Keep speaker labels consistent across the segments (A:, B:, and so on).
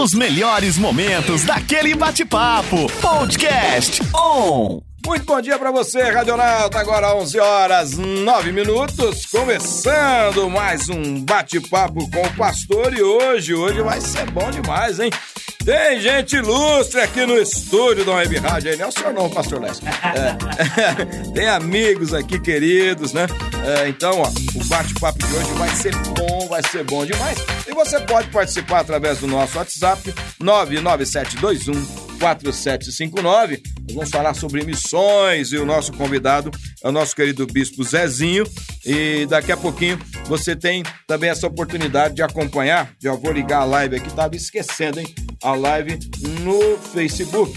A: Os melhores momentos daquele bate-papo. Podcast On.
B: Muito bom dia para você, Radionauta. Agora 11 horas 9 minutos, começando mais um bate-papo com o pastor e hoje, hoje vai ser bom demais, hein? Tem gente ilustre aqui no estúdio da Web Rádio aí, não é o senhor não, pastor Lécio. É, tem amigos aqui queridos, né? É, então, ó, o bate-papo de hoje vai ser bom, vai ser bom demais. E você pode participar através do nosso WhatsApp 99721 4759. Nós vamos falar sobre missões e o nosso convidado é o nosso querido bispo Zezinho. E daqui a pouquinho você tem também essa oportunidade de acompanhar. Já vou ligar a live aqui, estava esquecendo, hein? A live no Facebook.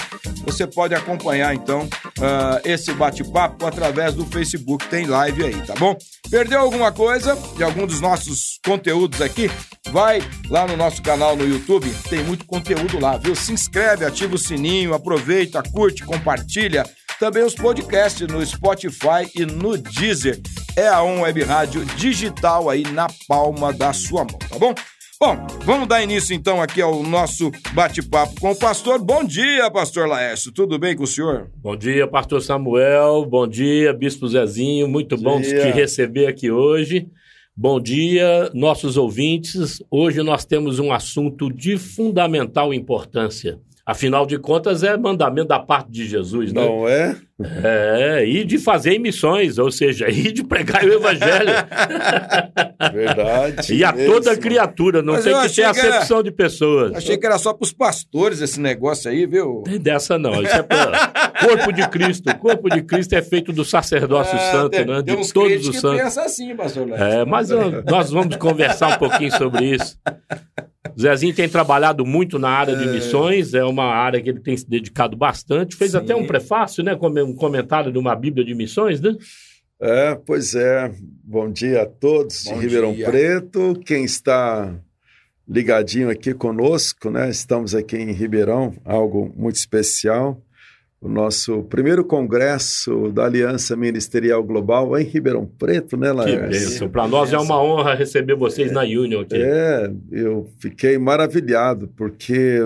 B: Você pode acompanhar então uh, esse bate-papo através do Facebook. Tem live aí, tá bom? Perdeu alguma coisa de algum dos nossos conteúdos aqui? Vai lá no nosso canal no YouTube, tem muito conteúdo lá, viu? Se inscreve, ativa o sininho, aproveita, curte, compartilha. Também os podcasts no Spotify e no Deezer. É a On Web Rádio digital aí na palma da sua mão, tá bom? Bom, vamos dar início então aqui ao nosso bate-papo com o pastor. Bom dia, pastor Laércio. Tudo bem com o senhor?
C: Bom dia, pastor Samuel. Bom dia, bispo Zezinho. Muito bom, bom te receber aqui hoje. Bom dia, nossos ouvintes. Hoje nós temos um assunto de fundamental importância. Afinal de contas, é mandamento da parte de Jesus,
B: né? Não é?
C: É, e de fazer missões, ou seja, e de pregar o evangelho.
B: Verdade.
C: e a mesmo. toda criatura, não Mas tem que ter acepção era... de pessoas.
B: Achei que era só para os pastores esse negócio aí, viu?
C: Tem dessa não, isso é para corpo de Cristo. O corpo de Cristo é feito do sacerdócio é, santo,
B: tem,
C: né?
B: De
C: todos
B: os santos. Pensa assim, pastor
C: É, mas nós vamos conversar um pouquinho sobre isso. Zezinho tem trabalhado muito na área de é. missões, é uma área que ele tem se dedicado bastante. Fez Sim. até um prefácio, né? Um comentário de uma Bíblia de missões, né?
D: É, pois é. Bom dia a todos Bom de Ribeirão dia. Preto. Quem está ligadinho aqui conosco, né? Estamos aqui em Ribeirão, algo muito especial o nosso primeiro congresso da Aliança Ministerial Global em Ribeirão Preto, né,
C: Laércio? Que Para nós é uma honra receber vocês é, na Union aqui.
D: É, eu fiquei maravilhado, porque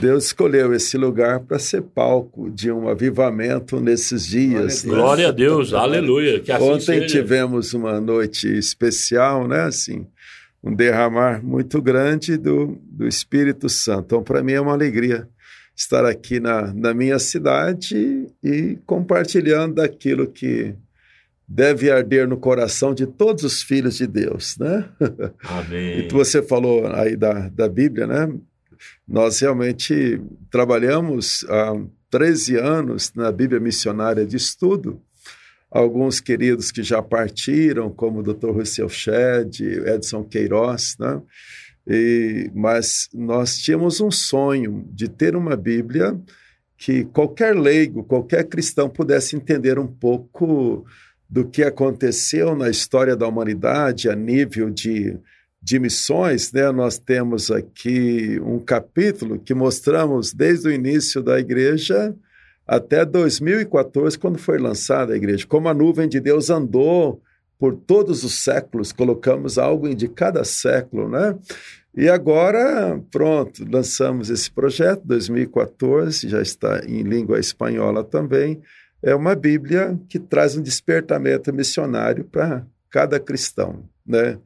D: Deus escolheu esse lugar para ser palco de um avivamento nesses dias.
C: Glória, né? Glória a Deus, aleluia. Que assim
D: Ontem
C: seja.
D: tivemos uma noite especial, né? Assim, um derramar muito grande do, do Espírito Santo. Então, para mim é uma alegria estar aqui na, na minha cidade e compartilhando daquilo que deve arder no coração de todos os filhos de Deus, né?
C: Amém.
D: E você falou aí da, da Bíblia, né? Nós realmente trabalhamos há 13 anos na Bíblia Missionária de Estudo. Alguns queridos que já partiram, como o Dr. Russell Shedd, Edson Queiroz, né? E, mas nós tínhamos um sonho de ter uma Bíblia que qualquer leigo, qualquer cristão pudesse entender um pouco do que aconteceu na história da humanidade a nível de, de missões. Né? Nós temos aqui um capítulo que mostramos desde o início da igreja até 2014, quando foi lançada a igreja, como a nuvem de Deus andou por todos os séculos, colocamos algo de cada século, né? E agora, pronto, lançamos esse projeto, 2014, já está em língua espanhola também. É uma Bíblia que traz um despertamento missionário para cada cristão, né?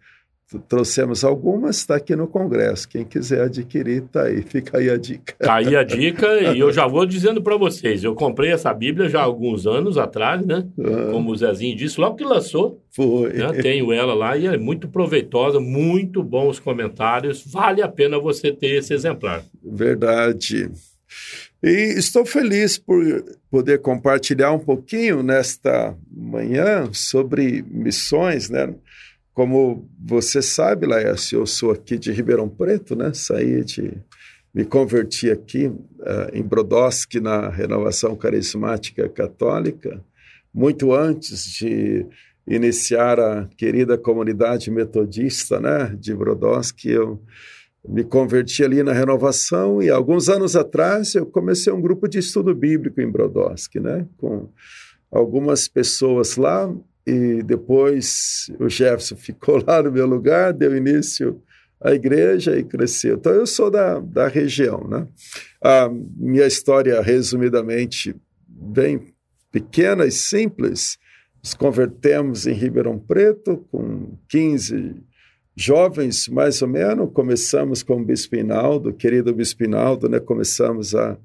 D: Trouxemos algumas, está aqui no Congresso. Quem quiser adquirir, está aí. Fica aí a dica.
C: Está aí a dica, e eu já vou dizendo para vocês: eu comprei essa Bíblia já há alguns anos atrás, né? Ah. Como o Zezinho disse, logo que lançou.
D: Foi.
C: Né? Tenho ela lá e é muito proveitosa, muito bons comentários. Vale a pena você ter esse exemplar.
D: Verdade. E estou feliz por poder compartilhar um pouquinho nesta manhã sobre missões, né? Como você sabe, Laércio, eu sou aqui de Ribeirão Preto, né? Saí de. Me converti aqui uh, em Brodowski, na Renovação Carismática Católica, muito antes de iniciar a querida comunidade metodista né, de Brodowski. Eu me converti ali na Renovação e alguns anos atrás eu comecei um grupo de estudo bíblico em Brodowski, né, com algumas pessoas lá e depois o Jefferson ficou lá no meu lugar, deu início a igreja e cresceu. Então, eu sou da, da região, né? A minha história, resumidamente, bem pequena e simples, nos convertemos em Ribeirão Preto com 15 jovens, mais ou menos. Começamos com o Bispo Inaldo, querido Bispo Inaldo, né? Começamos a,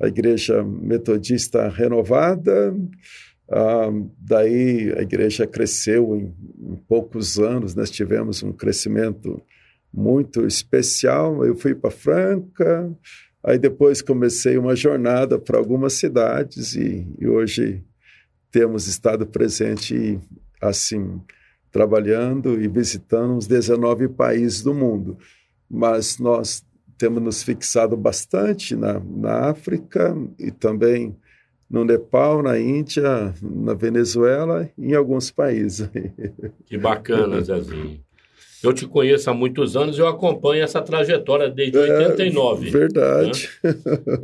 D: a Igreja Metodista Renovada. Ah, daí a igreja cresceu em, em, poucos anos, nós tivemos um crescimento muito especial. Eu fui para Franca, aí depois comecei uma jornada para algumas cidades e, e, hoje temos estado presente assim, trabalhando e visitando uns 19 países do mundo. Mas nós temos nos fixado bastante na, na África e também no Nepal, na Índia, na Venezuela e em alguns países.
C: Que bacana, Zezinho. Eu te conheço há muitos anos e eu acompanho essa trajetória desde é, 89.
D: Verdade.
C: Né?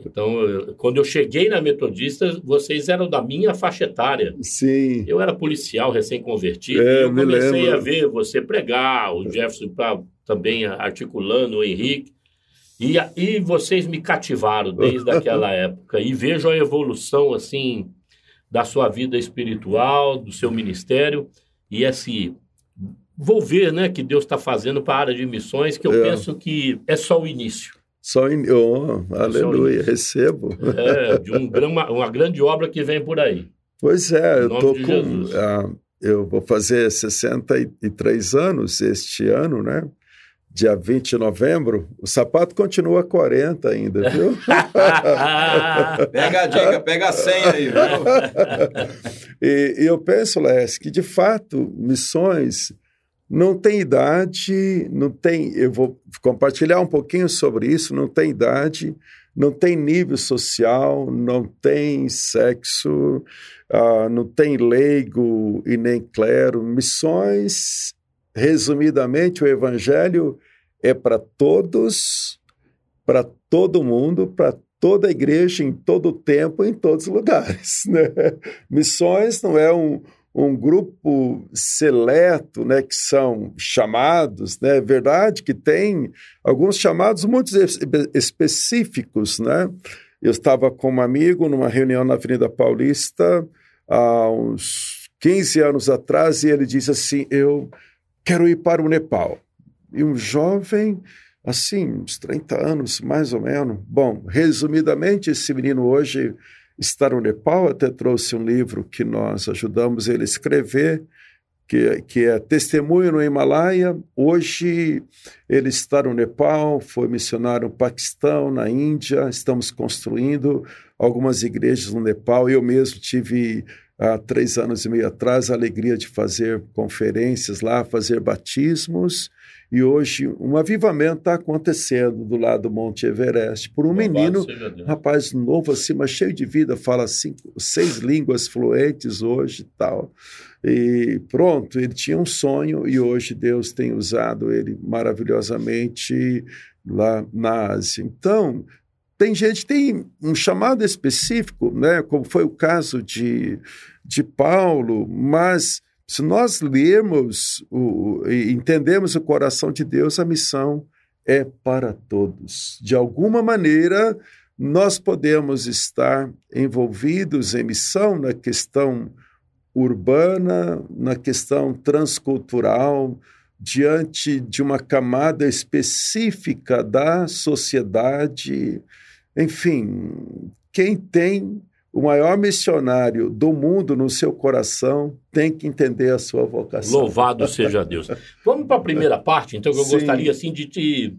C: Então, eu, quando eu cheguei na Metodista, vocês eram da minha faixa etária.
D: Sim.
C: Eu era policial recém-convertido é, e eu comecei lembro. a ver você pregar, o Jefferson pra, também articulando, o Henrique. E, e vocês me cativaram desde aquela época e vejo a evolução assim da sua vida espiritual, do seu ministério e esse vou ver, né, que Deus está fazendo para a área de missões, que eu é. penso que é só o início.
D: Só in... oh, é aleluia, recebo.
C: É, de um, uma, uma grande obra que vem por aí.
D: Pois é, eu tô com, ah, eu vou fazer 63 anos este ano, né? Dia 20 de novembro, o sapato continua 40 ainda, viu?
B: pega a dica, pega a senha aí.
D: e, e, eu penso, Les, que de fato, missões não tem idade, não tem. Eu vou compartilhar um pouquinho sobre isso, não tem idade, não tem nível social, não tem sexo, uh, não tem leigo e nem clero. Missões Resumidamente, o Evangelho é para todos, para todo mundo, para toda a igreja, em todo o tempo, em todos os lugares. Né? Missões não é um, um grupo seleto, né, que são chamados, né, é verdade que tem alguns chamados muito específicos, né? Eu estava com um amigo numa reunião na Avenida Paulista há uns 15 anos atrás e ele disse assim, eu quero ir para o Nepal. E um jovem, assim, uns 30 anos, mais ou menos. Bom, resumidamente, esse menino hoje está no Nepal, até trouxe um livro que nós ajudamos ele a escrever, que, que é Testemunho no Himalaia. Hoje ele está no Nepal, foi missionário no Paquistão, na Índia. Estamos construindo algumas igrejas no Nepal. Eu mesmo tive há três anos e meio atrás, a alegria de fazer conferências lá, fazer batismos. E hoje um avivamento está acontecendo do lado do Monte Everest por um Louvado menino, rapaz novo assim, mas cheio de vida, fala cinco, seis línguas fluentes hoje e tal. E pronto, ele tinha um sonho e hoje Deus tem usado ele maravilhosamente lá na Ásia. Então, tem gente tem um chamado específico, né, como foi o caso de, de Paulo, mas se nós lermos o, entendemos o coração de Deus, a missão é para todos. De alguma maneira, nós podemos estar envolvidos em missão na questão urbana, na questão transcultural, diante de uma camada específica da sociedade enfim, quem tem o maior missionário do mundo no seu coração tem que entender a sua vocação.
C: Louvado seja Deus. Vamos para a primeira parte, então, que eu Sim. gostaria assim, de te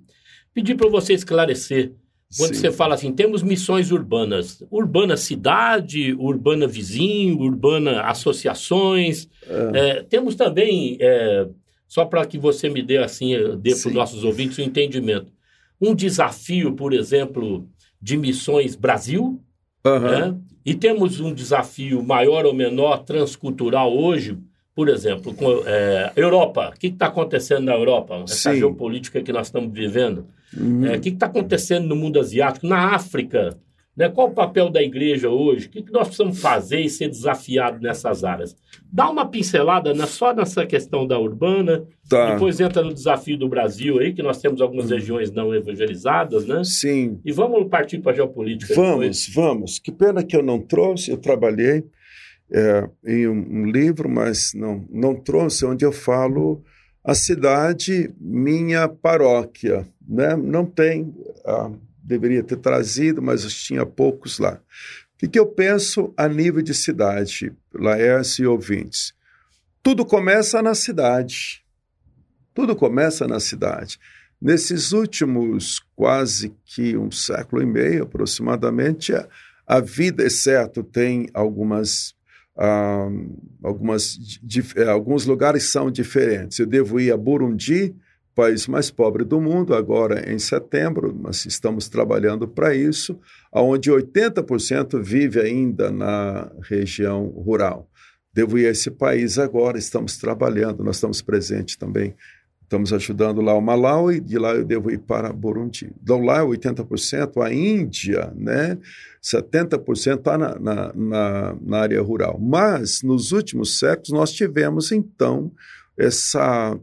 C: pedir para você esclarecer. Quando Sim. você fala assim, temos missões urbanas, urbana cidade, urbana vizinho, urbana associações. É. É, temos também, é, só para que você me dê assim, dê para os nossos ouvintes o um entendimento, um desafio, por exemplo, de Missões Brasil, uhum. né? e temos um desafio maior ou menor transcultural hoje, por exemplo, com é, Europa. O que está acontecendo na Europa? Essa Sim. geopolítica que nós estamos vivendo. Uhum. É, o que está acontecendo no mundo asiático? Na África. Né? Qual o papel da igreja hoje? O que nós precisamos fazer e ser desafiado nessas áreas? Dá uma pincelada né, só nessa questão da urbana, tá. depois entra no desafio do Brasil aí, que nós temos algumas hum. regiões não evangelizadas, né?
D: Sim.
C: E vamos partir para a geopolítica.
D: Vamos, depois. vamos. Que pena que eu não trouxe, eu trabalhei é, em um, um, livro, mas não, não trouxe, onde eu falo a cidade, minha paróquia. Né? Não tem, ah, deveria ter trazido, mas tinha poucos lá. O que, que eu penso a nível de cidade, Laércio e ouvintes? Tudo começa na cidade. Tudo começa na cidade. Nesses últimos quase que um século e meio, aproximadamente, a, vida, é certo, tem algumas ah, algumas, eh, alguns lugares são diferentes. Eu devo ir a Burundi, país mais pobre do mundo, agora em setembro, mas estamos trabalhando para isso, onde 80% vive ainda na região rural. Devo ir a esse país agora, estamos trabalhando, nós estamos presentes também Estamos ajudando lá o Malawi, de lá eu devo ir para Burundi. Então lá é 80%, a Índia, né? 70% está na, na, na, na área rural. Mas, nos últimos séculos, nós tivemos, então, essa,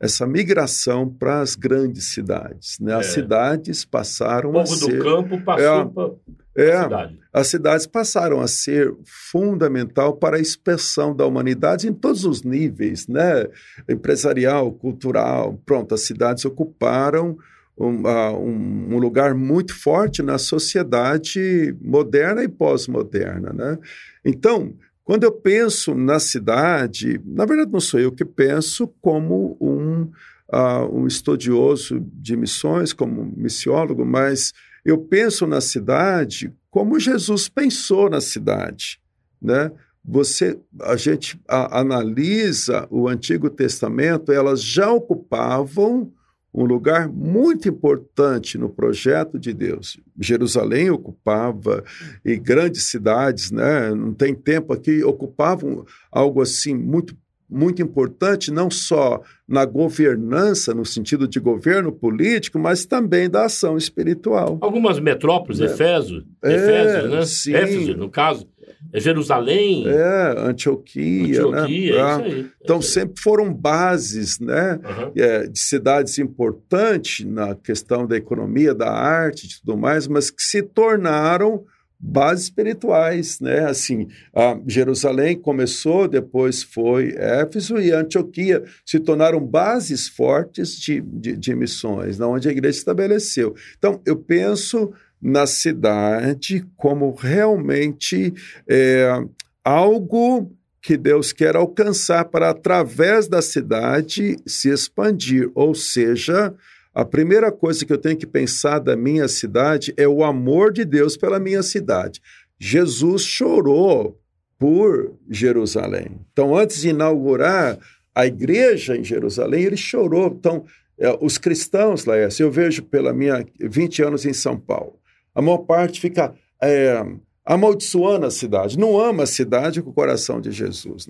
D: essa migração para as grandes cidades. Né? As é. cidades passaram
C: a
D: ser...
C: O povo do campo passou é, para
D: é, cidade. As cidades passaram a ser fundamental para a expressão da humanidade em todos os níveis, né? Empresarial, cultural, pronto, as cidades ocuparam um, um, um lugar muito forte na sociedade moderna e pós-moderna, né? Então, quando eu penso na cidade, na verdade não sou eu que penso como um, uh, um estudioso de missões, como missiólogo, mas eu penso na cidade como Jesus pensou na cidade, né? Você, a gente a, analisa o Antigo Testamento, elas já ocupavam um lugar muito importante no projeto de Deus. Jerusalém ocupava e grandes cidades, né? Não tem tempo aqui ocupavam algo assim muito muito importante, não só na governança, no sentido de governo político, mas também da ação espiritual.
C: Algumas metrópoles, é. Efésio, é, Efésio, né? Sim. Éfeso, no caso, é Jerusalém.
D: É, Antioquia, Antioquia né? É isso aí, então, é sempre foram bases né? Uhum. É, de cidades importantes na questão da economia, da arte e tudo mais, mas que se tornaram bases espirituais, né? Assim, Jerusalém começou, depois foi Éfeso e Antioquia se tornaram bases fortes de, de, de missões, na onde a igreja estabeleceu. Então, eu penso na cidade como realmente é, algo que Deus quer alcançar para, através da cidade, se expandir, ou seja, a primeira coisa que eu tenho que pensar da minha cidade é o amor de Deus pela minha cidade. Jesus chorou por Jerusalém. Então, antes de inaugurar a igreja em Jerusalém, ele chorou. Então, é, os cristãos, Laércio, eu vejo pela minha 20 anos em São Paulo, a maior parte fica é, amaldiçoando a cidade, não ama a cidade com o coração de Jesus.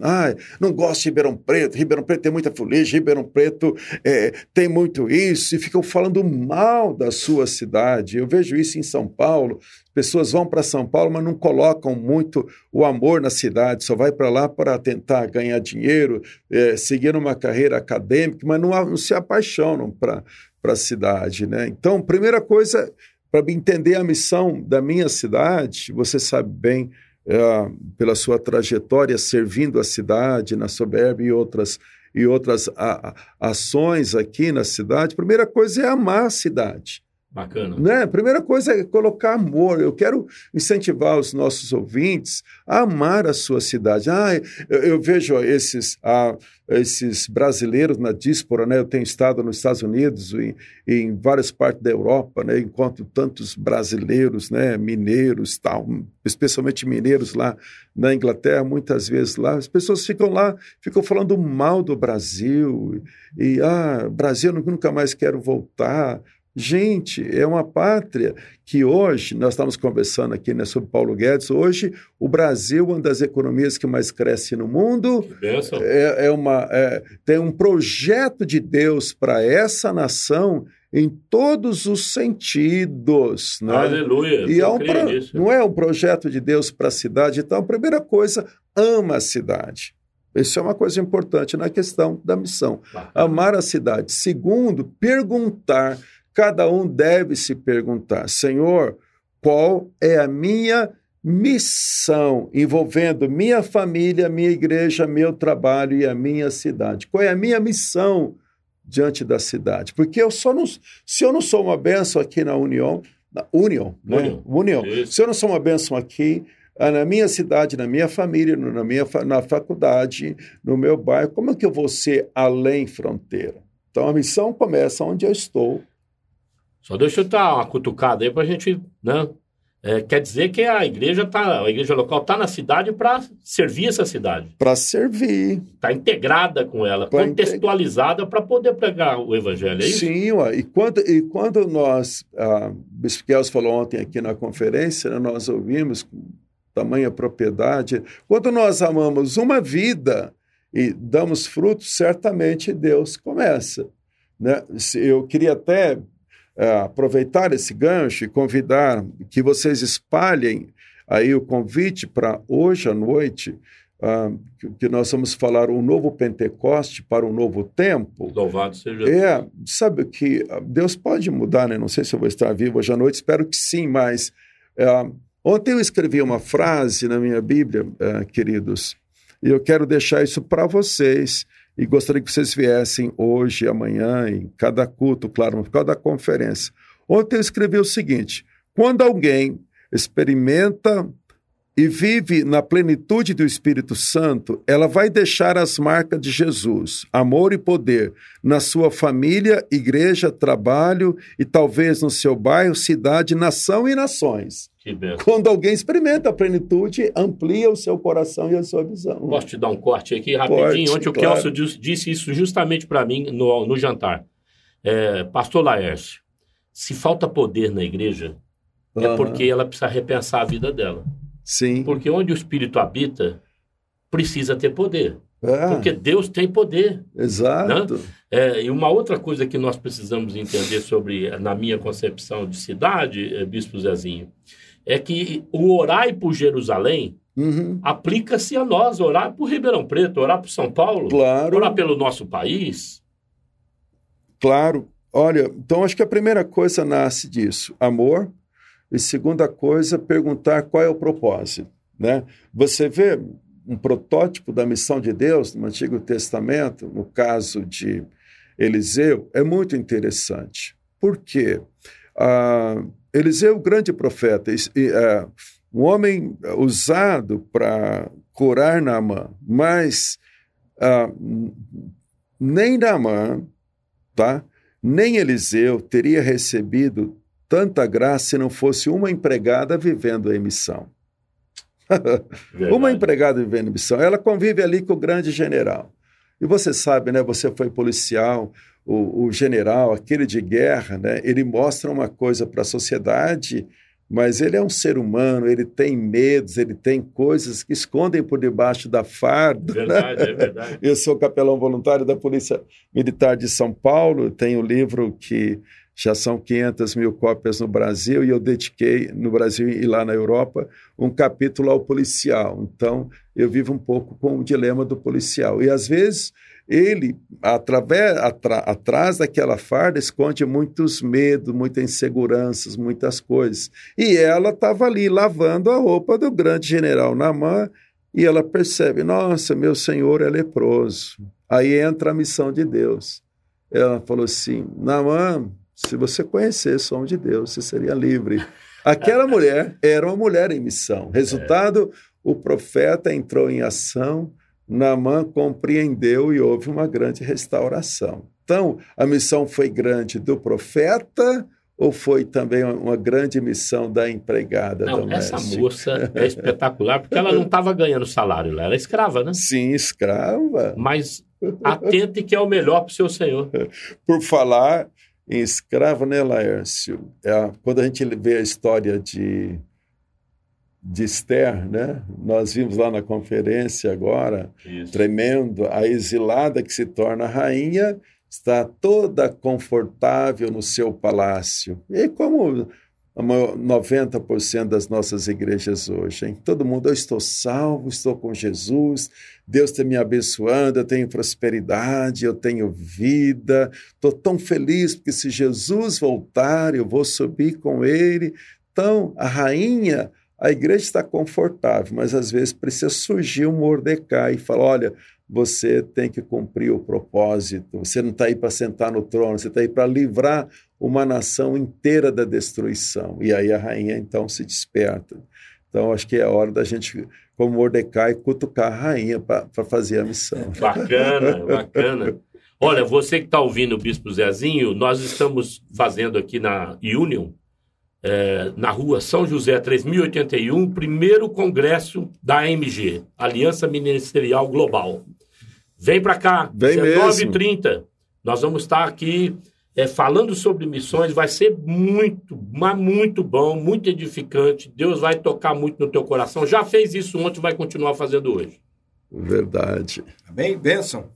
D: Não gosta de Ribeirão Preto, Ribeirão Preto tem muita fuligem, Ribeirão Preto é, tem muito isso, e ficam falando mal da sua cidade. Eu vejo isso em São Paulo. Pessoas vão para São Paulo, mas não colocam muito o amor na cidade, só vai para lá para tentar ganhar dinheiro, é, seguir uma carreira acadêmica, mas não, não se apaixonam para a cidade. Né? Então, primeira coisa para entender a missão da minha cidade, você sabe bem, é, pela sua trajetória servindo a cidade na soberba e outras, e outras a, a, ações aqui na cidade, primeira coisa é amar a cidade.
C: Bacana.
D: Né? A primeira coisa é colocar amor. Eu quero incentivar os nossos ouvintes a amar a sua cidade. Ah, eu, eu vejo esses, ah, esses brasileiros na díaspora, né? Eu tenho estado nos Estados Unidos e em várias partes da Europa, né? Encontro tantos brasileiros, né? Mineiros, tal, especialmente mineiros lá na Inglaterra, muitas vezes lá. As pessoas ficam lá, ficam falando mal do Brasil e ah, Brasil nunca mais quero voltar. Gente, é uma pátria que hoje, nós estamos conversando aqui né, sobre Paulo Guedes, hoje o Brasil é uma das economias que mais cresce no mundo. É, é uma, é, tem um projeto de Deus para essa nação em todos os sentidos. Né?
C: Aleluia.
D: E é um pro... não é um projeto de Deus para a cidade. Então, a primeira coisa, ama a cidade. Isso é uma coisa importante na questão da missão. Amar a cidade. Segundo, perguntar. Cada um deve se perguntar: Senhor, qual é a minha missão envolvendo minha família, minha igreja, meu trabalho e a minha cidade? Qual é a minha missão diante da cidade? Porque eu só não, se eu não sou uma bênção aqui na União, na União, né? União. Se eu não sou uma bênção aqui, ah, na minha cidade, na minha família, na minha na faculdade, no meu bairro, como é que eu vou ser além fronteira? Então a missão começa onde eu estou.
C: Só deixa eu dar uma cutucada aí para a gente, né? É, quer dizer que a igreja tá, a igreja local está na cidade para servir essa cidade.
D: Para servir.
C: Está integrada com ela, pra contextualizada para poder pregar o evangelho, é isso?
D: Sim, ué. e quando, e quando nós, a Bispo Kels falou ontem aqui na conferência, né, nós ouvimos com tamanha propriedade, quando nós amamos uma vida e damos frutos, certamente Deus começa. Né? Eu queria até aproveitar esse gancho e convidar que vocês espalhem aí o convite para hoje à noite, uh, que, que, nós vamos falar um novo Pentecoste para um novo tempo.
C: Louvado seja
D: É, sabe que Deus pode mudar, né? Não sei se eu vou estar vivo hoje à noite, espero que sim, mas uh, ontem eu escrevi uma frase na minha Bíblia, uh, queridos, e eu quero deixar isso para vocês e gostaria que vocês viessem hoje, amanhã, em cada culto, claro, por causa da conferência. Ontem eu escrevi o seguinte: quando alguém experimenta e vive na plenitude do Espírito Santo, ela vai deixar as marcas de Jesus, amor e poder, na sua família, igreja, trabalho e talvez no seu bairro, cidade, nação e nações. Quando alguém experimenta a plenitude, amplia o seu coração e a sua visão.
C: Posso te dar um corte aqui rapidinho? Pode, Ontem o claro. Kelso disse isso justamente para mim no, no jantar. É, Pastor Laércio, se falta poder na igreja, uhum. é porque ela precisa repensar a vida dela.
D: Sim.
C: Porque onde o Espírito habita, precisa ter poder. É. Porque Deus tem poder.
D: Exato.
C: Né? É, e uma outra coisa que nós precisamos entender sobre, na minha concepção de cidade, é, Bispo Zezinho, é que o orar por Jerusalém uhum. aplica-se a nós, orar por Ribeirão Preto, orar por São Paulo,
D: claro.
C: orar pelo nosso país.
D: Claro. Olha, então acho que a primeira coisa nasce disso, amor, e segunda coisa, perguntar qual é o propósito. Né? Você vê um protótipo da missão de Deus no Antigo Testamento, no caso de Eliseu, é muito interessante. Por quê? Ah, Eliseu, grande profeta, é, um homem usado para curar Naamã, mas ah, nem Naamã, tá? nem Eliseu teria recebido tanta graça se não fosse uma empregada vivendo em missão. uma empregada vivendo em missão. Ela convive ali com o grande general. E você sabe, né? Você foi policial, o, o general, aquele de guerra, né, ele mostra uma coisa para a sociedade, mas ele é um ser humano, ele tem medos, ele tem coisas que escondem por debaixo da farda.
C: Verdade, né? é verdade.
D: Eu sou capelão voluntário da Polícia Militar de São Paulo, tenho um livro que já são 500 mil cópias no Brasil, e eu dediquei, no Brasil e lá na Europa, um capítulo ao policial. Então, eu vivo um pouco com o dilema do policial. E, às vezes, ele, através, atra, atrás daquela farda, esconde muitos medos, muitas inseguranças, muitas coisas. E ela estava ali lavando a roupa do grande general Namã e ela percebe: nossa, meu senhor é leproso. Aí entra a missão de Deus. Ela falou assim: Namã, se você conhecesse o homem de Deus, você seria livre. Aquela mulher era uma mulher em missão. Resultado: o profeta entrou em ação Naamã compreendeu e houve uma grande restauração. Então, a missão foi grande do profeta ou foi também uma grande missão da empregada
C: não,
D: doméstica?
C: Essa moça é espetacular, porque ela não estava ganhando salário, ela era escrava, né?
D: Sim, escrava.
C: Mas atente que é o melhor para o seu senhor.
D: Por falar em escravo, né, Laércio? É, quando a gente vê a história de de Esther, né? Nós vimos lá na conferência agora, Isso. tremendo, a exilada que se torna rainha está toda confortável no seu palácio. E como 90% das nossas igrejas hoje, hein? Todo mundo, eu estou salvo, estou com Jesus, Deus está me abençoando, eu tenho prosperidade, eu tenho vida, estou tão feliz porque se Jesus voltar, eu vou subir com Ele. Então, a rainha, a igreja está confortável, mas às vezes precisa surgir um Mordecai e falar: olha, você tem que cumprir o propósito. Você não está aí para sentar no trono, você está aí para livrar uma nação inteira da destruição. E aí a rainha então se desperta. Então acho que é hora da gente, como Mordecai, cutucar a rainha para fazer a missão.
C: Bacana, bacana. Olha, você que está ouvindo o Bispo Zezinho, nós estamos fazendo aqui na Union, é, na rua São José 3081, primeiro congresso da AMG, Aliança Ministerial Global. Vem para cá,
D: Vem
C: 19h30. Nós vamos estar aqui é, falando sobre missões. Vai ser muito, mas muito bom, muito edificante. Deus vai tocar muito no teu coração. Já fez isso ontem, vai continuar fazendo hoje.
D: Verdade.
B: Bem, bênção.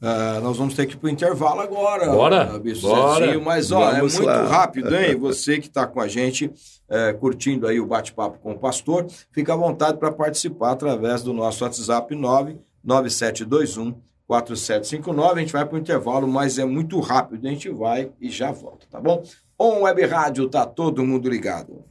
B: Uh, nós vamos ter que ir para o intervalo agora.
C: Bora, bora.
B: Mas, ó,
D: Vamos
B: é muito
D: lá.
B: rápido, hein? Você que está com a gente, é, curtindo aí o bate-papo com o pastor, fica à vontade para participar através do nosso WhatsApp 99721 4759. A gente vai para o intervalo, mas é muito rápido. A gente vai e já volta, tá bom? On Web Rádio, tá todo mundo ligado.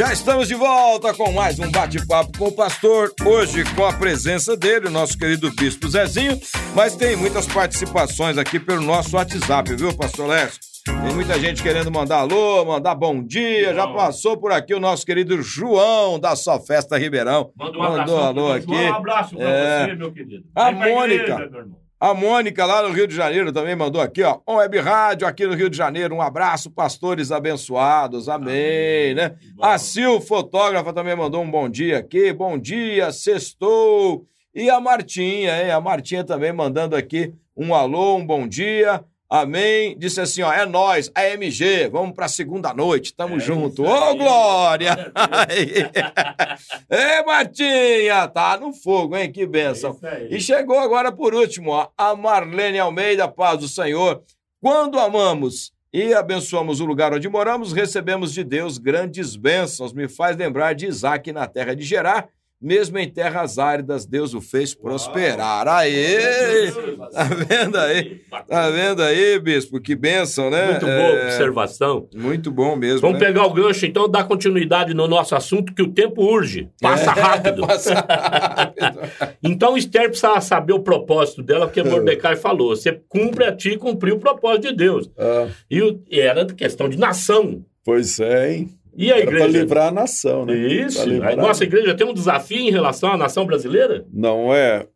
B: Já estamos de volta com mais um bate-papo com o pastor. Hoje com a presença dele, o nosso querido Bispo Zezinho. Mas tem muitas participações aqui pelo nosso WhatsApp, viu, pastor Lécio? Tem muita gente querendo mandar alô, mandar bom dia. Já passou por aqui o nosso querido João da Só Festa Ribeirão.
C: Manda um
B: Mandou
C: abraço.
B: alô aqui.
C: Um abraço para
B: É.
C: você, meu querido.
B: A
C: Vem pra
B: Mônica.
C: igreja, meu irmão.
B: A Mônica, lá no Rio de Janeiro, também mandou aqui, ó. On Web Rádio, aqui no Rio de Janeiro. Um abraço, pastores abençoados. Amém, né?
C: Que bom.
B: A Sil, fotógrafa, também mandou um bom dia aqui. Bom dia, sextou. E a Martinha, hein? A Martinha também mandando aqui um alô, um bom dia. Amém. Disse assim, ó, é nós, AMG, vamos pra segunda noite, tamo
C: É
B: junto. Ô,
C: aí.
B: Glória! Ei, Martinha, tá no fogo, hein? Que
C: É
B: bênção.
C: aí.
B: E chegou agora por último, ó, a Marlene Almeida, paz do Senhor. Quando amamos e abençoamos o lugar onde moramos, recebemos de Deus grandes bênçãos. Me faz lembrar de Isaac na terra de Gerar, mesmo em terras áridas, Deus o fez prosperar. Aê! Tá vendo aí? Tá vendo aí, bispo? Que bênção, né?
C: Muito boa
B: É,
C: observação.
B: Muito bom mesmo.
C: Vamos
B: né?
C: pegar o gancho, então, dar continuidade no nosso assunto, que o tempo urge. Passa rápido.
B: É, Passa rápido.
C: Então, Esther precisa saber o propósito dela, porque Mordecai falou: você cumpre a ti cumprir o propósito de Deus.
D: Ah,
C: E, e era questão de nação.
D: pois é, hein?
C: E a
D: Era para
C: igreja?
D: livrar a nação, né?
C: Isso. A nossa igreja tem um desafio em relação à nação brasileira?
D: Não é?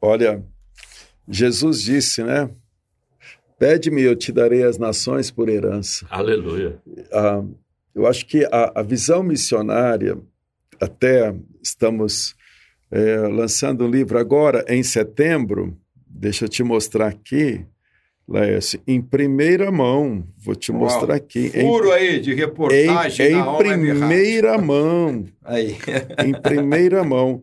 D: Olha, Jesus disse, né? Pede-me, eu te darei as nações por herança.
C: Aleluia.
D: Ah, eu acho que a, a visão missionária, até estamos eh, lançando um livro agora, em setembro, deixa eu te mostrar aqui, Laércio, em primeira mão, vou te
B: Uau.
D: mostrar aqui. em-
B: Furo aí de
D: Em,
B: reportagem
D: em
B: Rádio.
D: primeira mão,
B: Aí.
D: em primeira mão.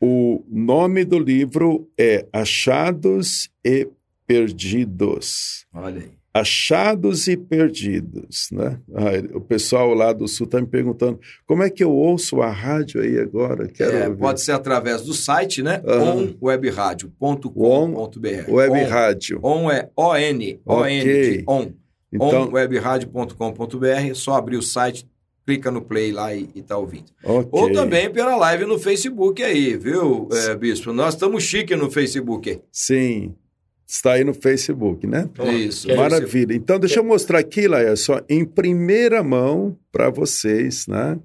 D: O nome do livro é Achados e Perdidos.
B: Olha aí.
D: Achados e Perdidos, né? Ah, o pessoal lá do Sul está me perguntando como é que eu ouço a rádio aí agora? Quero
B: É, pode ser através do site, né?
D: Aham.
B: onwebradio.com.br.
D: Web
B: On-
D: Rádio.
B: On é O-N. O-N.
D: Ok.
B: de On.
D: Então,
B: onwebradio.com.br. Só abrir o site, clica no play lá e, e tá ouvindo.
D: ok.
B: Ou também pela live no Facebook aí, viu, é, Bispo? Nós estamos chique no Facebook.
D: Sim, está aí no Facebook, né?
B: Isso.
D: Maravilha. Então, deixa eu mostrar aqui, Laia, só em primeira mão para vocês, né?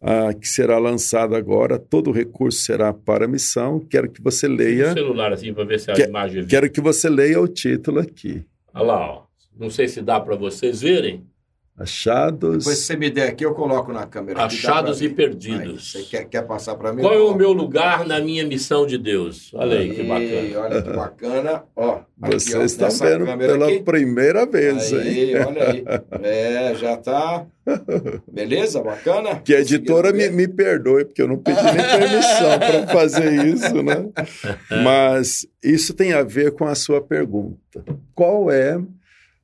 D: Ah, que será lançado agora. Todo o recurso será para a missão. Quero que você
C: Liga o
D: leia.
C: celular assim para ver se a
D: Que-
C: imagem.
D: Quero que você leia o título aqui.
C: Olha lá, ó. Não sei se dá para vocês verem.
D: Achados.
B: Depois se você me der aqui, eu coloco na câmera.
C: Achados e perdidos.
B: Aí, você quer, quer passar para mim?
C: Qual é o meu lugar na minha missão de Deus? Olha aí, que bacana.
B: Olha que bacana. Ó,
D: Vocês aqui, estão vendo pela aqui. primeira vez,
B: aí, hein? Olha aí. É, já tá. Beleza? Bacana?
D: Que a editora me, me perdoe, porque eu não pedi nem permissão para fazer isso, né? Mas isso tem a ver com a sua pergunta. Qual é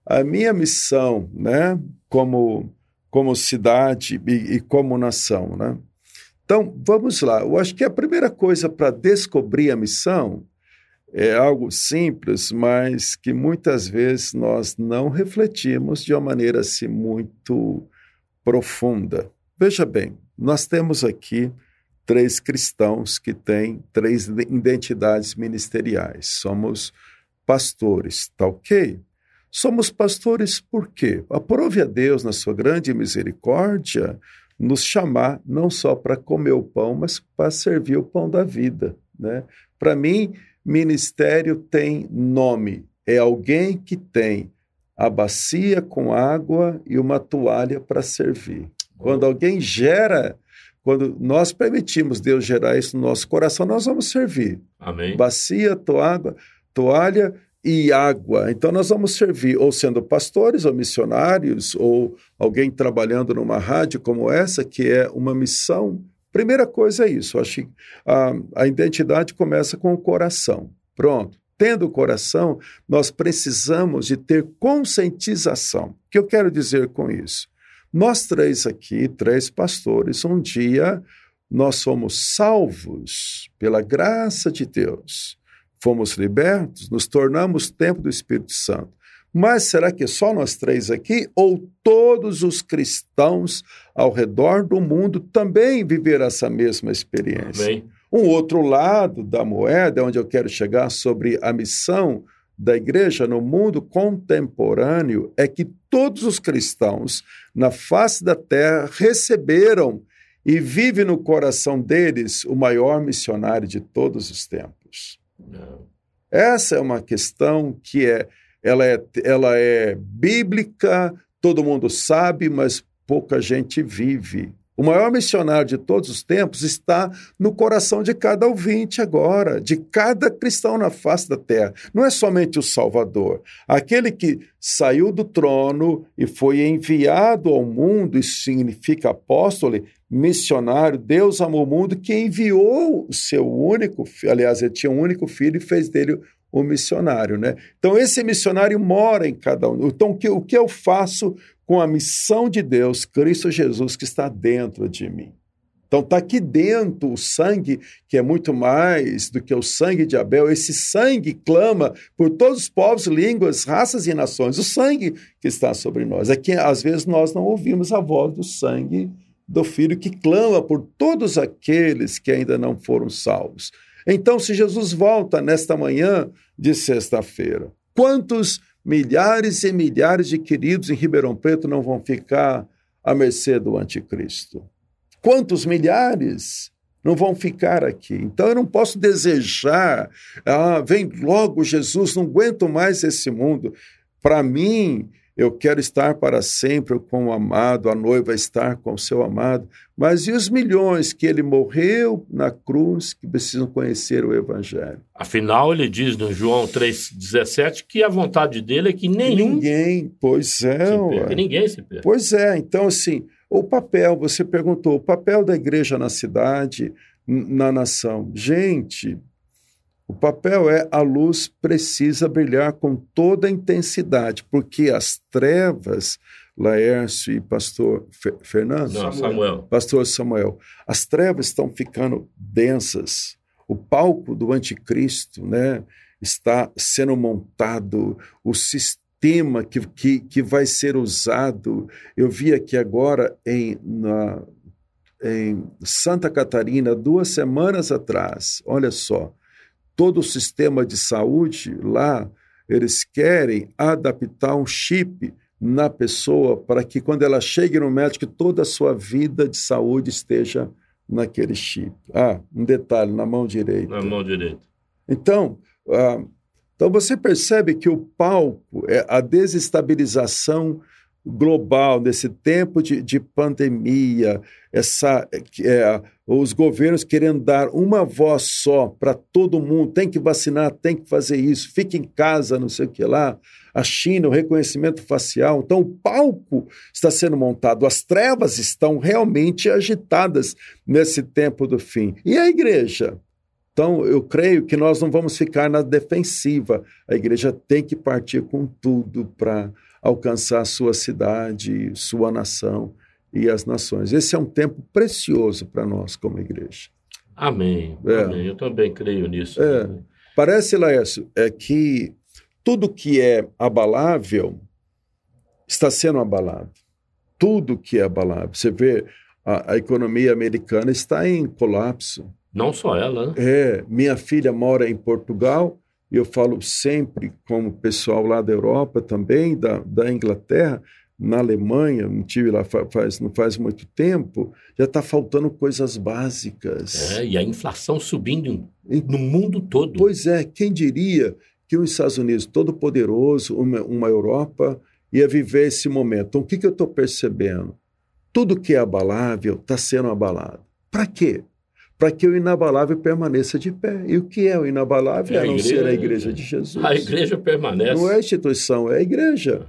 D: a minha missão, né? como, como cidade e, e como nação. Né? Então, vamos lá. Eu acho que a primeira coisa para descobrir a missão é algo simples, mas que muitas vezes nós não refletimos de uma maneira assim muito profunda. Veja bem, nós temos aqui três cristãos que têm três identidades ministeriais. Somos pastores, tá ok? Somos pastores por quê? Aprove a Deus, na sua grande misericórdia, nos chamar não só para comer o pão, mas para servir o pão da vida. Né? Para mim, ministério tem nome. É alguém que tem a bacia com água e uma toalha para servir. Quando alguém gera, quando nós permitimos Deus gerar isso no nosso coração, nós vamos servir.
C: Amém.
D: Bacia, toalha, toalha e água. Então, nós vamos servir ou sendo pastores ou missionários ou alguém trabalhando numa rádio como essa, que é uma missão. Primeira coisa é isso. acho a, a identidade começa com o coração. Pronto. Tendo o coração, nós precisamos de ter conscientização. O que eu quero dizer com isso? Nós três aqui, três pastores, um dia nós somos salvos pela graça de Deus fomos libertos, nos tornamos templo do Espírito Santo. Mas será que só nós três aqui ou todos os cristãos ao redor do mundo também viverão essa mesma experiência?
C: Amém.
D: Um outro lado da moeda, onde eu quero chegar sobre a missão da igreja no mundo contemporâneo, é que todos os cristãos na face da terra receberam e vive no coração deles o maior missionário de todos os tempos. Essa é uma questão que é ela, é, ela é bíblica, todo mundo sabe, mas pouca gente vive. O maior missionário de todos os tempos está no coração de cada ouvinte agora, de cada cristão na face da terra. Não é somente o Salvador. Aquele que saiu do trono e foi enviado ao mundo, isso significa apóstolo, missionário. Deus amou o mundo que enviou o seu único. Aliás, ele tinha um único filho e fez dele um missionário, né? Então, esse missionário mora em cada um. Então, o que, o que eu faço com a missão de Deus, Cristo Jesus, que está dentro de mim. Então está aqui dentro o sangue, que é muito mais do que o sangue de Abel. Esse sangue clama por todos os povos, línguas, raças e nações. O sangue que está sobre nós. É que às vezes nós não ouvimos a voz do sangue do Filho que clama por todos aqueles que ainda não foram salvos. Então, se Jesus volta nesta manhã de sexta-feira, quantos milhares e milhares de queridos em Ribeirão Preto não vão ficar à mercê do anticristo? Quantos milhares não vão ficar aqui? Então eu não posso desejar, ah, vem logo Jesus, não aguento mais esse mundo. Para mim, eu quero estar para sempre com o amado, a noiva estar com o seu amado. Mas e os milhões que ele morreu na cruz que precisam conhecer o Evangelho?
C: Afinal, ele diz no João 3,17 que a vontade dele é que nenhum.
D: Ninguém, pois é.
C: Se que ninguém se perca.
D: Pois é, então assim, o papel, você perguntou, o papel da igreja na cidade, na nação. Gente, o papel é a luz precisa brilhar com toda a intensidade, porque as trevas, Laércio e pastor Fernando,
C: Não, Samuel.
D: pastor Samuel, as trevas estão ficando densas. O palco do anticristo, né, está sendo montado, o sistema que, que, que vai ser usado. Eu vi aqui agora em, na, em Santa Catarina, duas semanas atrás, olha só, todo o sistema de saúde lá, eles querem adaptar um chip na pessoa para que quando ela chegue no médico, toda a sua vida de saúde esteja naquele chip. Ah, um detalhe, na mão direita.
C: Na mão direita.
D: Então, ah, então você percebe que o palco, é a desestabilização global, nesse tempo de, de pandemia, essa, é, os governos querendo dar uma voz só para todo mundo, tem que vacinar, tem que fazer isso, fique em casa, não sei o que lá. A China, o reconhecimento facial. Então, o palco está sendo montado, as trevas estão realmente agitadas nesse tempo do fim. E a igreja? Então, eu creio que nós não vamos ficar na defensiva. A igreja tem que partir com tudo para alcançar sua cidade, sua nação e as nações. Esse é um tempo precioso para nós como igreja.
C: Amém. É. Amém. Eu também creio nisso.
D: É. Parece, Laércio, é que tudo que é abalável está sendo abalado. Tudo que é abalável. Você vê, a, a economia americana está em colapso.
C: Não só ela, né?
D: É. Minha filha mora em Portugal e eu falo sempre com o pessoal lá da Europa também, da, da Inglaterra, na Alemanha, não tive lá faz, não faz muito tempo, já está faltando coisas básicas.
C: É, e a inflação subindo no mundo todo.
D: Pois é, quem diria que os Estados Unidos, todo poderoso, uma, uma Europa, ia viver esse momento. Então, o que, que eu estou percebendo? Tudo que é abalável está sendo abalado. Para quê? Para que o inabalável permaneça de pé. E o que é o inabalável? É a, não igreja, ser a igreja de Jesus.
C: A igreja permanece.
D: Não é a instituição, é a igreja.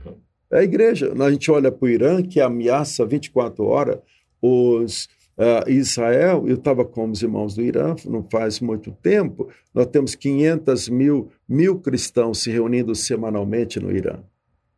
D: É a igreja. A gente olha para o Irã, que ameaça 24 horas os uh, Israel. Eu estava com os irmãos do Irã, não faz muito tempo. Nós temos 500 mil, mil cristãos se reunindo semanalmente no Irã,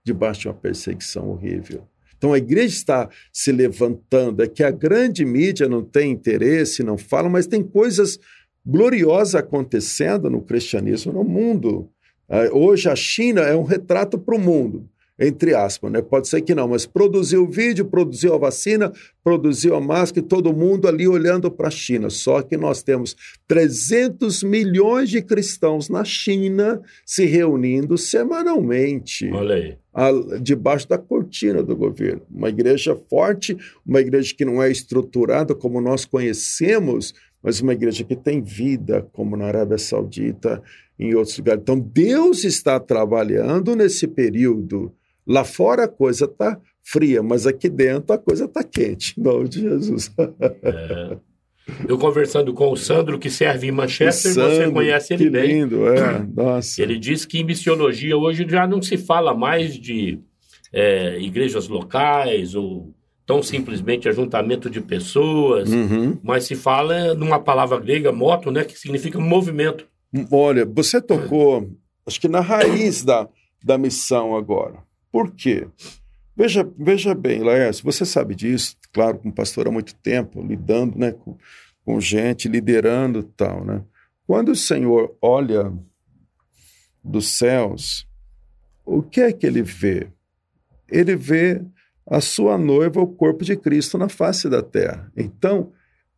D: debaixo de uma perseguição horrível. Então a igreja está se levantando. É que a grande mídia não tem interesse, não fala, mas tem coisas gloriosas acontecendo no cristianismo no mundo. Ah, hoje a China é um retrato para o mundo entre aspas, né? Pode ser que não, mas produziu o vídeo, produziu a vacina, produziu a máscara e todo mundo ali olhando para a China. Só que nós temos 300 milhões de cristãos na China se reunindo semanalmente.
C: Olha aí.
D: A, debaixo da cortina do governo. Uma igreja forte, uma igreja que não é estruturada como nós conhecemos, mas uma igreja que tem vida, como na Arábia Saudita, em outros lugares. Então, Deus está trabalhando nesse período Lá fora a coisa está fria, mas aqui dentro a coisa está quente, em nome de Jesus.
C: É. Eu conversando com o Sandro, que serve em Manchester, Sandro, você conhece ele
D: que
C: bem.
D: lindo, é, nossa.
C: Ele diz que em missiologia hoje já não se fala mais de é, igrejas locais ou tão simplesmente ajuntamento de pessoas, uhum. mas se fala numa palavra grega, moto, né, que significa movimento.
D: Olha, você tocou, acho que na raiz da, da missão agora. Por quê? Veja, veja bem, Laércio, você sabe disso, claro, como pastor há muito tempo, lidando né, com, com gente, liderando tal. Né? Quando o Senhor olha dos céus, o que é que ele vê? Ele vê a sua noiva, o corpo de Cristo na face da terra. Então,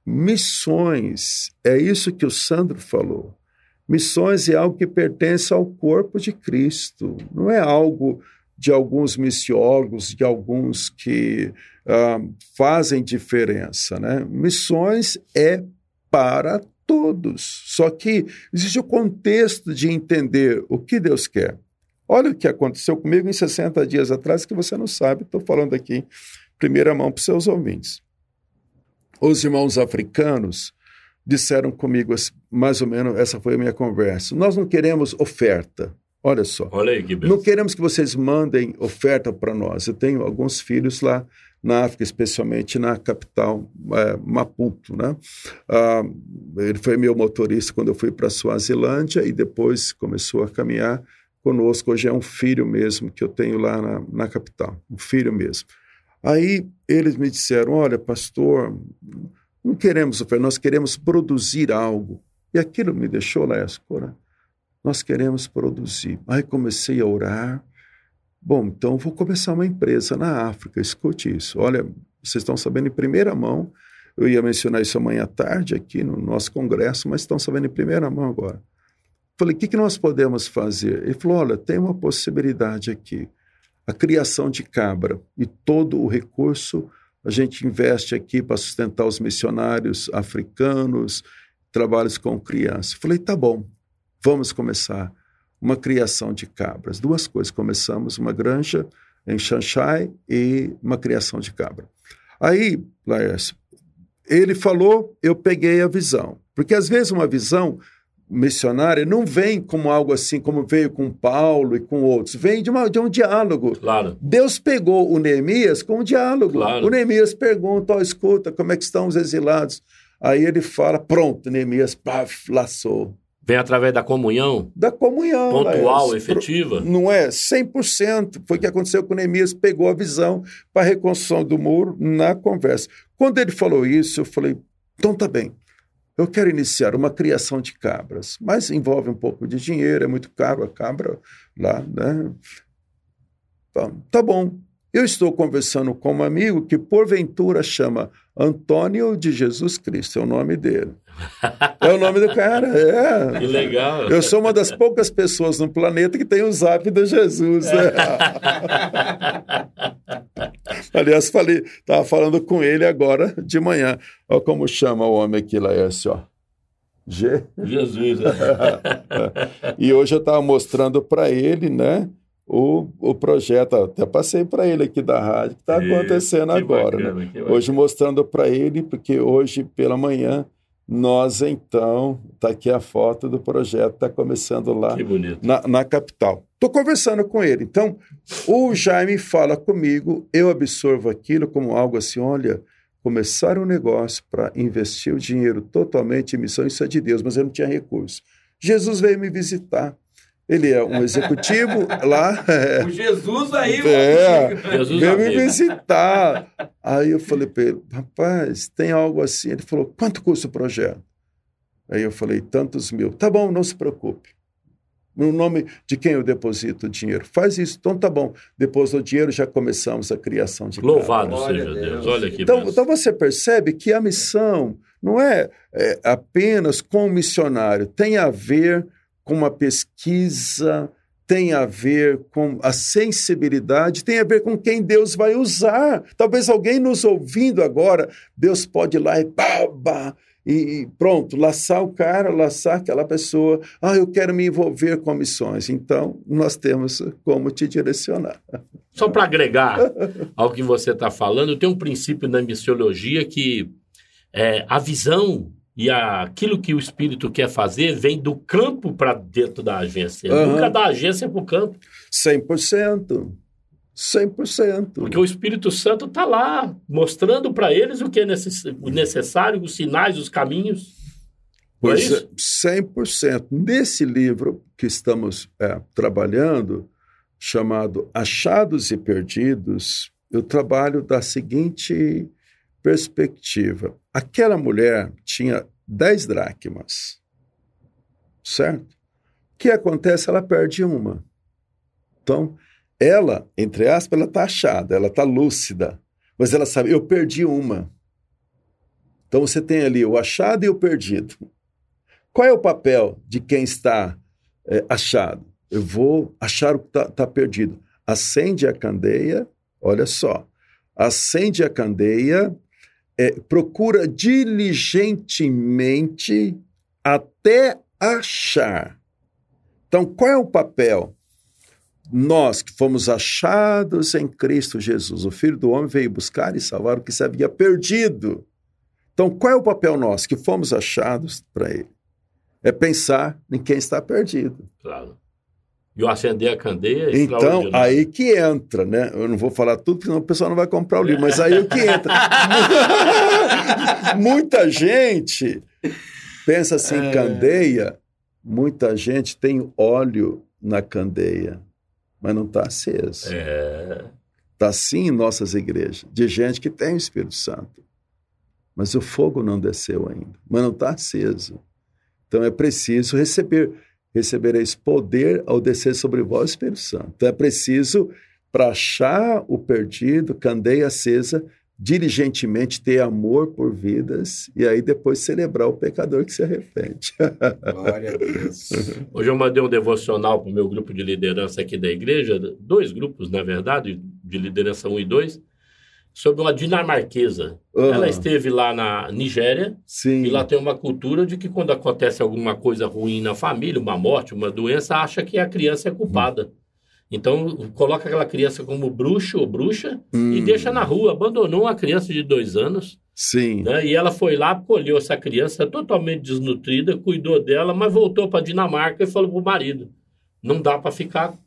D: missões, é isso que o Sandro falou. Missões é algo que pertence ao corpo de Cristo, não é algo de alguns missiólogos, de alguns que uh, fazem diferença. Né? Missões é para todos. Só que existe o contexto de entender o que Deus quer. Olha o que aconteceu comigo em 60 dias atrás, que você não sabe, estou falando aqui em primeira mão para os seus ouvintes. Os irmãos africanos disseram comigo, mais ou menos, essa foi a minha conversa: nós não queremos oferta, Olha só.
C: Olha aí, que
D: Não queremos que vocês mandem oferta para nós. Eu tenho alguns filhos lá na África, especialmente na capital é, Maputo, né? Ah, ele foi meu motorista quando eu fui para a Suazilândia e depois começou a caminhar conosco. Hoje é um filho mesmo que eu tenho lá na, na capital, um filho mesmo. Aí eles me disseram: Olha, pastor, não queremos oferta, nós queremos produzir algo. E aquilo me deixou lá, escura nós queremos produzir. Aí comecei a orar. Bom, então vou começar uma empresa na África. Escute isso. Olha, vocês estão sabendo em primeira mão. Eu ia mencionar isso amanhã à tarde aqui no nosso congresso, mas estão sabendo em primeira mão agora. Falei, o que, que nós podemos fazer? Ele falou: olha, tem uma possibilidade aqui. A criação de cabra e todo o recurso a gente investe aqui para sustentar os missionários africanos, trabalhos com crianças. Falei, tá bom. Vamos começar uma criação de cabras. Duas coisas. Começamos uma granja em Xanxai e uma criação de cabra. Aí, Laércio, ele falou, eu peguei a visão. Porque às vezes uma visão missionária não vem como algo assim, como veio com Paulo e com outros. Vem de, uma, de um diálogo.
C: Claro.
D: Deus pegou o Neemias com um diálogo.
C: Claro.
D: O Neemias pergunta, oh, escuta, como é que estão os exilados? Aí ele fala, pronto, Neemias, paf, laçou.
C: Vem através da comunhão?
D: Da comunhão.
C: Pontual, mas, efetiva?
D: Não é? 100%. Foi o que aconteceu com Neemias, pegou a visão para a reconstrução do muro na conversa. Quando ele falou isso, eu falei, então tá bem. Eu quero iniciar uma criação de cabras, mas envolve um pouco de dinheiro, é muito caro a cabra lá, né? Tá, tá bom. Eu estou conversando com um amigo que, porventura, chama Antônio de Jesus Cristo, é o nome dele. É o nome do cara, é.
C: Que legal.
D: Eu sou uma das poucas pessoas no planeta que tem o zap do Jesus. Né? Aliás, falei, estava falando com ele agora de manhã. Olha como chama o homem aqui, Laércio, ó. G.
C: Jesus.
D: e hoje eu estava mostrando para ele, né? O, o projeto, até passei para ele aqui da rádio, que está acontecendo que agora. Bacana, né? Hoje mostrando para ele, porque hoje pela manhã nós então, está aqui a foto do projeto, está começando lá na, na, capital. Estou conversando com ele. Então, o Jaime fala comigo, eu absorvo aquilo como algo assim: olha, começar um negócio para investir o dinheiro totalmente em missão, isso é de Deus, mas eu não tinha recurso. Jesus veio me visitar. Ele é um executivo lá.
B: É, o Jesus aí,
D: é, Jesus veio me visitar. Aí eu falei para ele, rapaz, tem algo assim? Ele falou, quanto custa o projeto? Aí eu falei, tantos mil. Tá bom, não se preocupe. No nome de quem eu deposito o dinheiro? Faz isso, então tá bom. Depois do dinheiro já começamos a criação de
C: Louvado seja Deus. Deus. Olha que
D: então, então você percebe que a missão não é, é apenas com o missionário, tem a ver com uma pesquisa, tem a ver com a sensibilidade, tem a ver com quem Deus vai usar. Talvez alguém nos ouvindo agora, Deus pode ir lá e baba, e pronto, laçar o cara, laçar aquela pessoa. Ah, eu quero me envolver com missões. Então, nós temos como te direcionar.
C: Só para agregar ao que você está falando, tem um princípio na missiologia que é, a visão e aquilo que o espírito quer fazer vem do campo para dentro da agência. Uhum. Nunca da agência para o campo.
D: 100%. 100%.
C: Porque o Espírito Santo está lá, mostrando para eles o que é necessário, os sinais, os caminhos.
D: Pois é, 100%. Nesse livro que estamos é, trabalhando, chamado Achados e Perdidos, eu trabalho da seguinte perspectiva. Aquela mulher tinha 10 dracmas, certo? O que acontece? Ela perde uma. Então, ela, entre aspas, ela está achada, ela está lúcida, mas ela sabe, eu perdi uma. Então você tem ali o achado e o perdido. Qual é o papel de quem está é, achado? Eu vou achar o que está tá perdido. Acende a candeia, olha só, acende a candeia é, procura diligentemente até achar. Então, qual é o papel? Nós que fomos achados em Cristo Jesus, o Filho do Homem veio buscar e salvar o que se havia perdido. Então, qual é o papel nosso que fomos achados para Ele? É pensar em quem está perdido.
C: Claro. E o acender a candeia
D: é Então, aí que entra, né? Eu não vou falar tudo, porque senão o pessoal não vai comprar o livro, mas aí o que entra. muita gente pensa assim, é... candeia, muita gente tem óleo na candeia, mas não está aceso. Está
C: é...
D: Tá sim em nossas igrejas, de gente que tem o Espírito Santo. Mas o fogo não desceu ainda, mas não está aceso. Então é preciso receber recebereis poder ao descer sobre vós o Espírito Santo. Então é preciso, para achar o perdido, candeia acesa, diligentemente ter amor por vidas e aí depois celebrar o pecador que se arrepende.
B: Glória a Deus.
C: Hoje eu mandei um devocional para o meu grupo de liderança aqui da igreja, dois grupos, na verdade, de liderança 1 e 2, sobre uma dinamarquesa. Uhum. Ela esteve lá na Nigéria
D: Sim.
C: e lá tem uma cultura de que quando acontece alguma coisa ruim na família, uma morte, uma doença, acha que a criança é culpada. Uhum. Então, coloca aquela criança como bruxo ou bruxa hum. e deixa na rua. Abandonou uma criança de dois anos.
D: Sim.
C: Né? E ela foi lá, colheu essa criança totalmente desnutrida, cuidou dela, mas voltou para Dinamarca e falou para o marido: não dá para ficar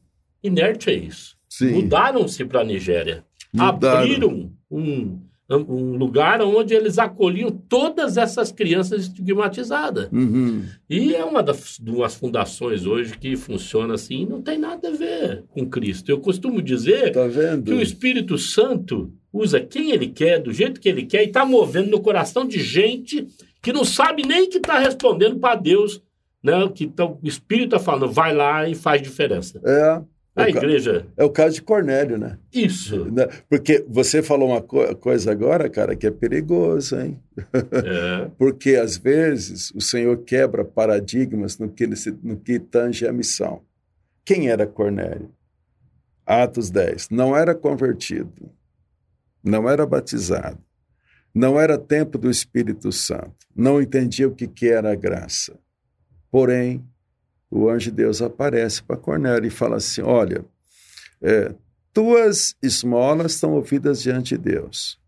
C: inerte a isso. Mudaram-se para a Nigéria. Mudaram. Abriram um, um lugar onde eles acolhiam todas essas crianças estigmatizadas.
D: Uhum.
C: E é uma das fundações hoje que funciona assim, não tem nada a ver com Cristo. Eu costumo dizer
D: tá
C: que o Espírito Santo usa quem ele quer, do jeito que ele quer, e está movendo no coração de gente que não sabe nem que está respondendo para Deus, né? que tá, o Espírito está falando, vai lá e faz diferença.
D: É.
C: A é igreja.
D: É o caso de Cornélio, né?
C: Isso.
D: Né? Porque você falou uma co coisa agora, cara, que é perigoso, hein?
C: É.
D: Porque às vezes o Senhor quebra paradigmas no que, no que tange a missão. Quem era Cornélio? Atos 10. Não era convertido, não era batizado, não era tempo do Espírito Santo, não entendia o que, que era a graça. Porém, o anjo de Deus aparece para Cornélio e fala assim: Olha, é, tuas esmolas estão ouvidas diante de Deus,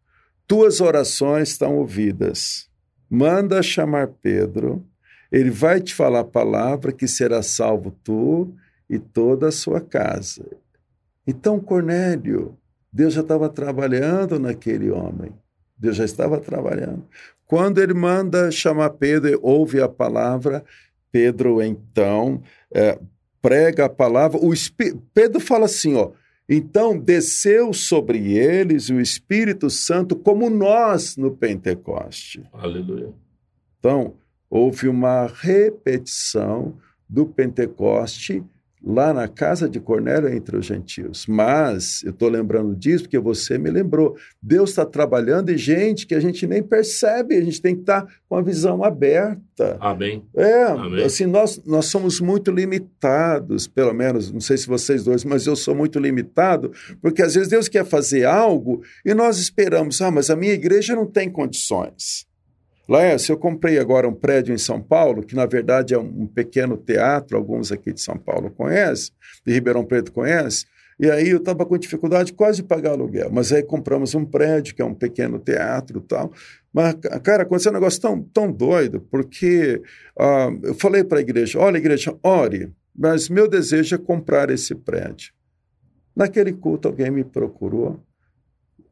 D: tuas orações estão ouvidas. Manda chamar Pedro, ele vai te falar a palavra que será salvo tu e toda a sua casa. Então, Cornélio, Deus já estava trabalhando naquele homem. Deus já estava trabalhando. Quando ele manda chamar Pedro, ouve a palavra, Pedro, então, é, prega a palavra. O Pedro fala assim, ó. Então desceu sobre eles o Espírito Santo como nós no Pentecoste.
C: Aleluia.
D: Então, houve uma repetição do Pentecoste lá na casa de Cornélio entre os gentios. Mas eu estou lembrando disso porque você me lembrou. Deus está trabalhando e gente que a gente nem percebe, a gente tem que estar tá com a visão aberta.
C: Amém.
D: É,
C: Amém.
D: assim, nós, nós somos muito limitados, pelo menos, não sei se vocês dois, mas eu sou muito limitado, porque às vezes Deus quer fazer algo e nós esperamos, ah, mas a minha igreja não tem condições. Laércio, eu comprei agora um prédio em São Paulo, que na verdade é um pequeno teatro, alguns aqui de São Paulo conhecem, de Ribeirão Preto conhecem, e aí eu estava com dificuldade quase de pagar aluguel, mas aí compramos um prédio, que é um pequeno teatro e tal. Mas, cara, aconteceu um negócio tão, tão doido, porque uh, eu falei para a igreja, olha igreja, ore, mas meu desejo é comprar esse prédio. Naquele culto alguém me procurou,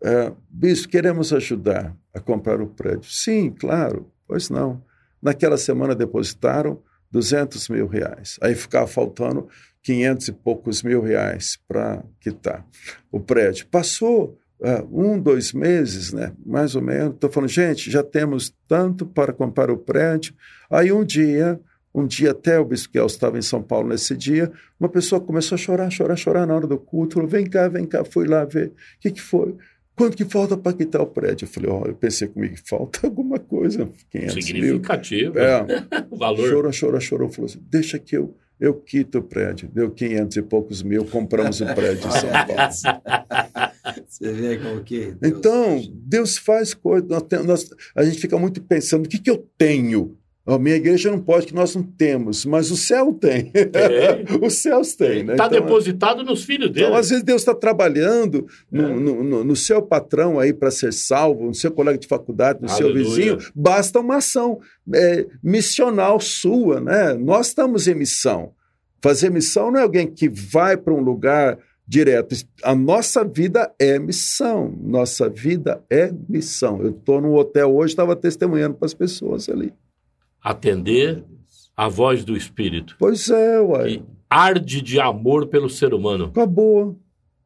D: é, bispo, queremos ajudar a comprar o prédio. Sim, claro. Pois não. Naquela semana depositaram 200 mil reais. Aí ficava faltando 500 e poucos mil reais para quitar o prédio. Passou uh, um, dois meses, né? mais ou menos. Estou falando, gente, já temos tanto para comprar o prédio. Aí um dia, um dia até o Bispo estava em São Paulo nesse dia, uma pessoa começou a chorar, chorar, chorar na hora do culto. Falou, vem cá, vem cá. Fui lá ver. O que, que foi? Quanto que falta para quitar o prédio? Eu falei, ó, oh, eu pensei comigo, falta alguma coisa, 500
C: Significativo.
D: Mil. É.
C: o valor.
D: Chorou, chorou, chorou. Falou assim, deixa que eu, eu quito o prédio. Deu 500 e poucos mil, compramos o prédio em São Paulo.
E: Você vê como que...
D: Deus... Então, Deus faz coisas. Nós, nós, a gente fica muito pensando, o que, que eu tenho? A minha igreja não pode, que nós não temos, mas o céu tem. Os céus têm.
C: Está né? então, depositado nos filhos dele.
D: Então, às vezes, Deus está trabalhando no, é. no, no, no, seu patrão aí para ser salvo, no seu colega de faculdade, no Aleluia. seu vizinho. Basta uma ação é, missional sua. Né? Nós estamos em missão. Fazer missão não é alguém que vai para um lugar direto. A nossa vida é missão. Nossa vida é missão. Eu estou num hotel hoje, estava testemunhando para as pessoas ali
C: atender a voz do Espírito.
D: Pois é, uai.
C: Que arde de amor pelo ser humano.
D: Acabou,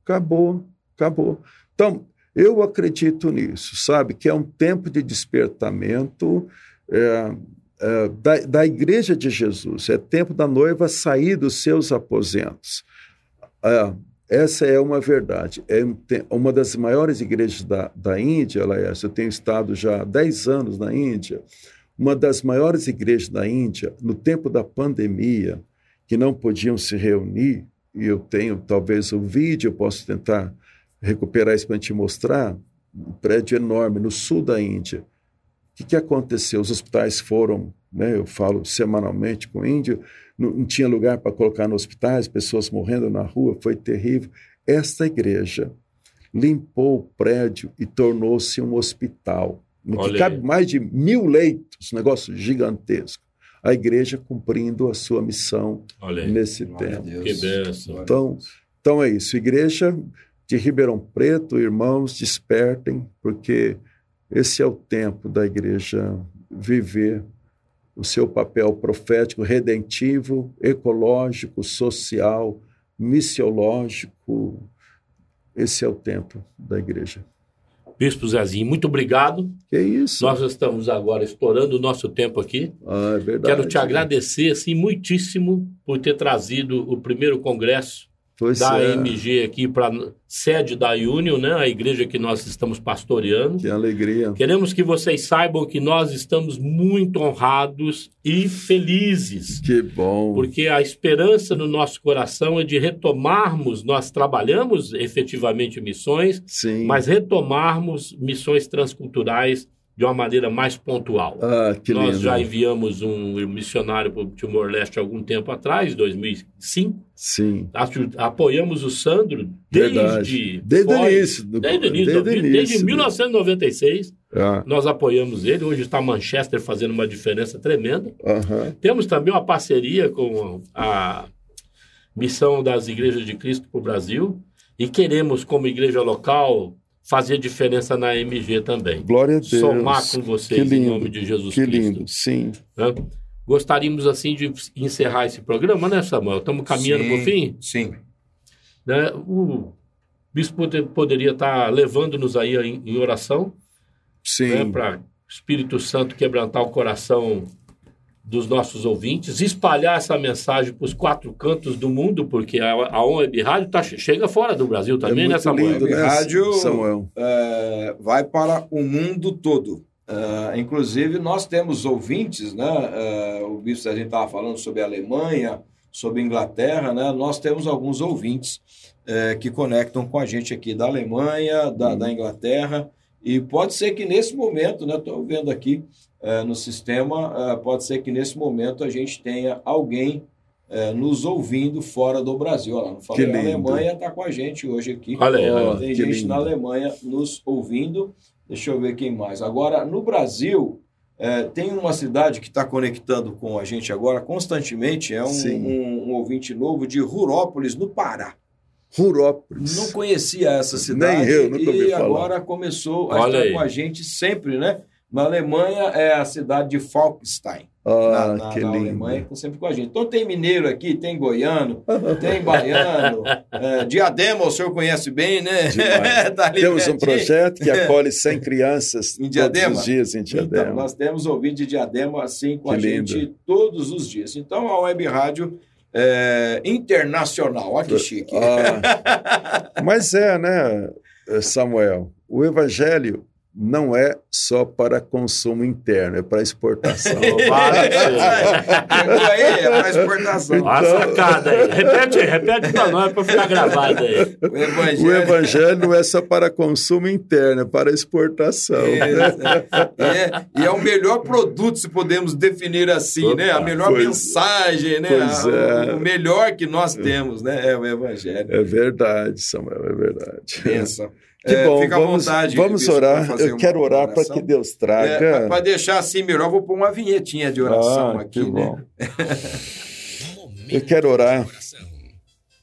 D: acabou, acabou. Então, eu acredito nisso, sabe? Que é um tempo de despertamento é, é, da, da Igreja de Jesus. É tempo da noiva sair dos seus aposentos. É, essa é uma verdade. É uma das maiores igrejas da, da Índia, Laércio. Eu tenho estado já há 10 anos na Índia uma das maiores igrejas da Índia, no tempo da pandemia, que não podiam se reunir, e eu tenho talvez o vídeo, eu posso tentar recuperar isso para te mostrar, um prédio enorme no sul da Índia. que, que aconteceu? Os hospitais foram, né, eu falo semanalmente com o índio, não, não tinha lugar para colocar nos hospitais, pessoas morrendo na rua, foi terrível. Esta igreja limpou o prédio e tornou-se um hospital. Que cabe mais de mil leitos, um negócio gigantesco. A igreja cumprindo a sua missão nesse tempo.
C: Que benção.
D: Então, então é isso. Igreja de Ribeirão Preto, irmãos, despertem, porque esse é o tempo da igreja viver o seu papel profético, redentivo, ecológico, social, missiológico. Esse é o tempo da igreja.
C: Bispo Zezinho, muito obrigado.
D: Que isso.
C: Nós estamos agora estourando o nosso tempo aqui.
D: Ah, é verdade.
C: Quero te agradecer assim muitíssimo por ter trazido o primeiro congresso Pois da é. AMG aqui para sede da Union, né? A igreja que nós estamos pastoreando.
D: Que alegria.
C: Queremos que vocês saibam que nós estamos muito honrados e felizes.
D: Que bom.
C: Porque a esperança no nosso coração é de retomarmos, nós trabalhamos efetivamente missões,
D: Sim.
C: mas retomarmos missões transculturais de uma maneira mais pontual.
D: Ah, que
C: Nós
D: lindo.
C: já enviamos um missionário para o Timor-Leste algum tempo atrás, 2005.
D: Sim.
C: Apoiamos o Sandro desde...
D: Verdade. Desde o início. Do...
C: Desde início. Desde, desde, desde 1996.
D: Ah.
C: Nós apoiamos ele. Hoje está Manchester fazendo uma diferença tremenda. Temos também uma parceria com a Missão das Igrejas de Cristo para o Brasil. E queremos, como igreja local, fazer diferença na MG também.
D: Glória a Deus.
C: Somar com vocês
D: lindo,
C: em nome de Jesus
D: que
C: Cristo.
D: Que lindo, sim.
C: Né? Gostaríamos, assim, de encerrar esse programa, né, Samuel? Estamos caminhando para o fim?
B: Sim.
C: Né? O bispo poderia estar levando-nos aí em, em oração.
D: Sim.
C: Né, para o Espírito Santo quebrantar o coração dos nossos ouvintes, espalhar essa mensagem para os quatro cantos do mundo, porque a, a Web Rádio tá, chega fora do Brasil também,
D: é
C: né, Samuel?
B: Lindo, né, Rádio
D: Samuel?
B: É, vai para o mundo todo. Uh, inclusive, nós temos ouvintes, né? Uh, o bispo, a gente estava falando sobre a Alemanha, sobre a Inglaterra, né? Nós temos alguns ouvintes uh, que conectam com a gente aqui da Alemanha, da, uhum. da Inglaterra, e pode ser que nesse momento, né? Estou vendo aqui no sistema, pode ser que nesse momento a gente tenha alguém nos ouvindo fora do Brasil. Olha lá, não falei, a Alemanha está com a gente hoje aqui.
C: Olha aí,
B: Tem gente lindo. na Alemanha nos ouvindo. Deixa eu ver quem mais. Agora, no Brasil, é, tem uma cidade que está conectando com a gente agora constantemente, é um, um, um, ouvinte novo de Rurópolis, no Pará.
D: Rurópolis.
B: Não conhecia essa cidade.
D: Nem eu, nunca ouvi
B: E
D: falar.
B: agora começou a
C: Olha
B: estar
C: aí.
B: com a gente sempre, né? Na Alemanha é a cidade de Falkstein.
D: Ah,
B: na, na,
D: que
B: na
D: lindo.
B: Alemanha, estão sempre com a gente. Então tem mineiro aqui, tem goiano, tem baiano, é, Diadema, o senhor conhece bem, né? Tá
D: Temos um projeto que acolhe 100 crianças
B: Em Diadema?
D: todos os dias em Diadema.
B: Então, nós temos ouvinte de Diadema assim com
D: Que
B: a
D: lindo.
B: gente todos os dias. Então, a Web Rádio é, internacional, olha que chique.
D: Ah, mas é, né, Samuel? O evangelho não é só para consumo interno, é para exportação.
B: Aí, é para exportação.
C: Olha a sacada aí. Repete aí, repete para nós para ficar gravado aí.
B: O evangelho.
D: O evangelho não é só para consumo interno, é para exportação.
B: É, é, e é o melhor produto, se podemos definir assim, né? A melhor
D: Pois-
B: mensagem, né?
D: pois
B: A-
D: é.
B: O melhor que nós temos, né? É o Evangelho.
D: É verdade, Samuel, é verdade.
B: Pensa.
D: Que
B: É,
D: bom,
B: fica à
D: vamos,
B: vontade.
D: vamos
B: bispo,
D: orar. Eu quero orar para que Deus
B: É,
D: traga.
B: para deixar assim melhor, vou pôr uma vinhetinha de oração
D: Ah,
B: aqui,
D: que
B: né?
D: bom. Eu quero orar.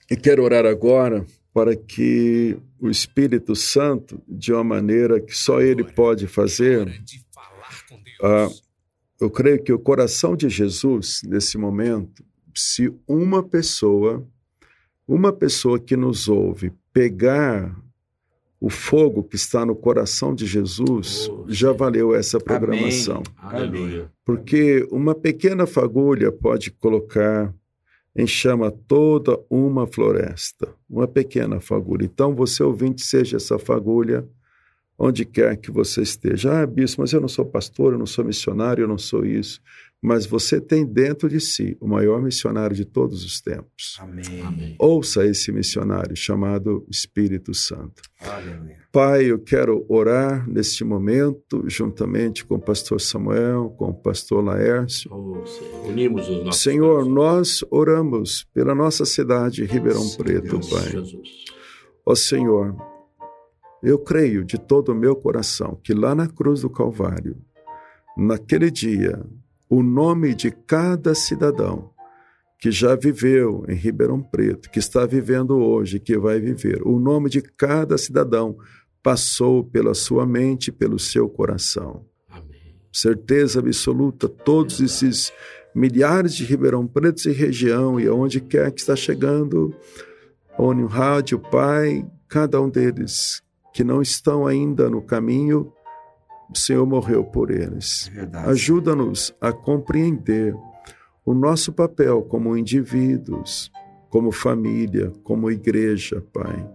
D: E quero orar agora para que o Espírito Santo, de uma maneira que só Ele pode fazer, ah, eu creio que o coração de Jesus, nesse momento, se uma pessoa, uma pessoa que nos ouve, pegar o fogo que está no coração de Jesus,
C: Oh,
D: já valeu essa programação.
C: Aleluia.
D: Porque uma pequena fagulha pode colocar em chama toda uma floresta. Uma pequena fagulha. Então, você ouvinte, seja essa fagulha onde quer que você esteja. Ah, bispo, mas eu não sou pastor, eu não sou missionário, eu não sou isso. Mas você tem dentro de si o maior missionário de todos os tempos.
B: Amém.
C: Amém.
D: Ouça esse missionário chamado Espírito Santo.
B: Aleluia.
D: Pai, eu quero orar neste momento, juntamente com o pastor Samuel, com o pastor Laércio.
C: Oh, Senhor. Unimos os nossos
D: Senhor, nós oramos pela nossa cidade, Ribeirão Sim, Preto, Deus, Pai. Jesus. Ó Senhor, eu creio de todo o meu coração que lá na cruz do Calvário, naquele dia, o nome de cada cidadão que já viveu em Ribeirão Preto, que está vivendo hoje, que vai viver. O nome de cada cidadão passou pela sua mente, pelo seu coração. Amém. Certeza absoluta, todos esses milhares de Ribeirão Pretos e região e aonde quer que está chegando, onde o rádio, Pai, cada um deles que não estão ainda no caminho, o Senhor morreu por eles. É Ajuda-nos a compreender o nosso papel como indivíduos, como família, como igreja, Pai.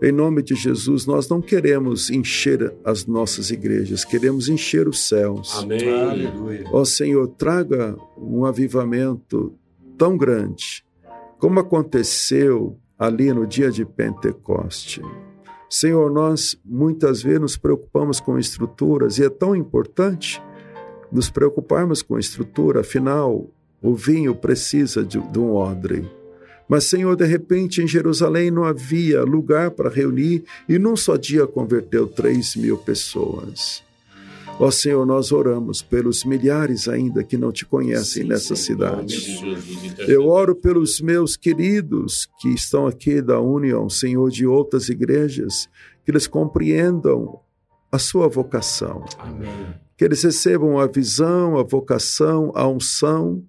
D: Em nome de Jesus, nós não queremos encher as nossas igrejas, queremos encher os céus.
C: Amém. Aleluia.
D: Ó Senhor, traga um avivamento tão grande, como aconteceu ali no dia de Pentecoste. Senhor, nós muitas vezes nos preocupamos com estruturas e é tão importante nos preocuparmos com estrutura, afinal, o vinho precisa de, de um odre. Mas, Senhor, de repente em Jerusalém não havia lugar para reunir e num só dia converteu três mil pessoas. Ó Senhor, nós oramos pelos milhares ainda que não te conhecem sim, nessa cidade. Eu oro pelos meus queridos que estão aqui da União, Senhor, de outras igrejas, que eles compreendam a sua vocação. Amém que eles recebam a visão, a vocação, a unção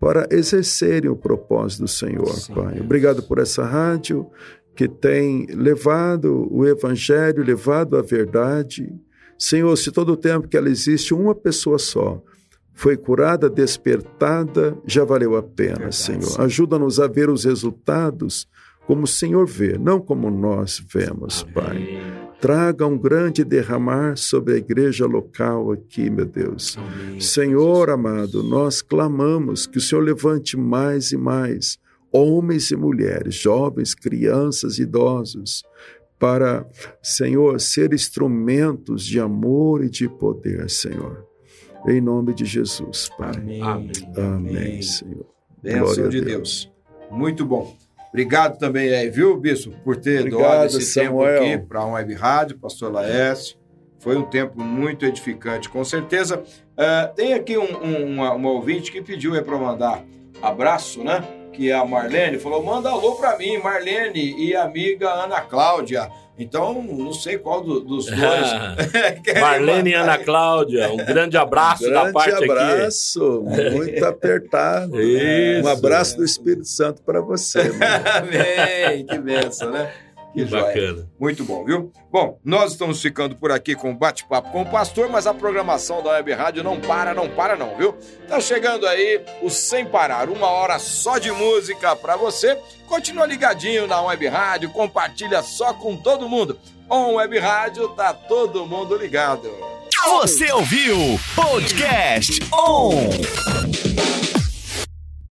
D: para exercerem o propósito do Senhor, Sim, Pai. Obrigado por essa rádio que tem levado o evangelho, levado a verdade. Senhor, se todo o tempo que ela existe, uma pessoa só foi curada, despertada, já valeu a pena, verdade, Senhor. Ajuda-nos a ver os resultados como o Senhor vê, não como nós vemos, Amém. Pai. Traga um grande derramar sobre a igreja local aqui, meu Deus. Amém. Senhor amado, nós clamamos que o Senhor levante mais e mais homens e mulheres, jovens, crianças, idosos, para, Senhor, ser instrumentos de amor e de poder, Senhor. Em nome de Jesus, Pai.
B: Amém. Amém, Amém Senhor. Bênção de Deus. Deus. Muito bom. Obrigado também aí, viu, Bispo, por ter Obrigado, doado esse Samuel. tempo aqui para a Web Rádio, pastor Laércio. Foi um tempo muito edificante, com certeza. Uh, tem aqui um, um, uma, uma ouvinte que pediu para mandar abraço, né? Que é a Marlene, falou: manda alô para mim, Marlene e amiga Ana Cláudia. Então, não sei qual do, dos dois.
C: Marlene e Ana Cláudia, um grande abraço um grande da parte
D: abraço, aqui. Um abraço, muito apertado. Isso. Um abraço do Espírito Santo para você.
B: Amém, que benção, né?
C: Que, bacana.
B: Muito bom, viu? Bom, nós estamos ficando por aqui com o bate-papo com o pastor, mas a programação da Web Rádio não para, não para não, viu? Tá chegando aí o Sem Parar, uma hora só de música para você. Continua ligadinho na Web Rádio, compartilha só com todo mundo. On Web Rádio, tá todo mundo ligado.
A: Você ouviu Podcast On.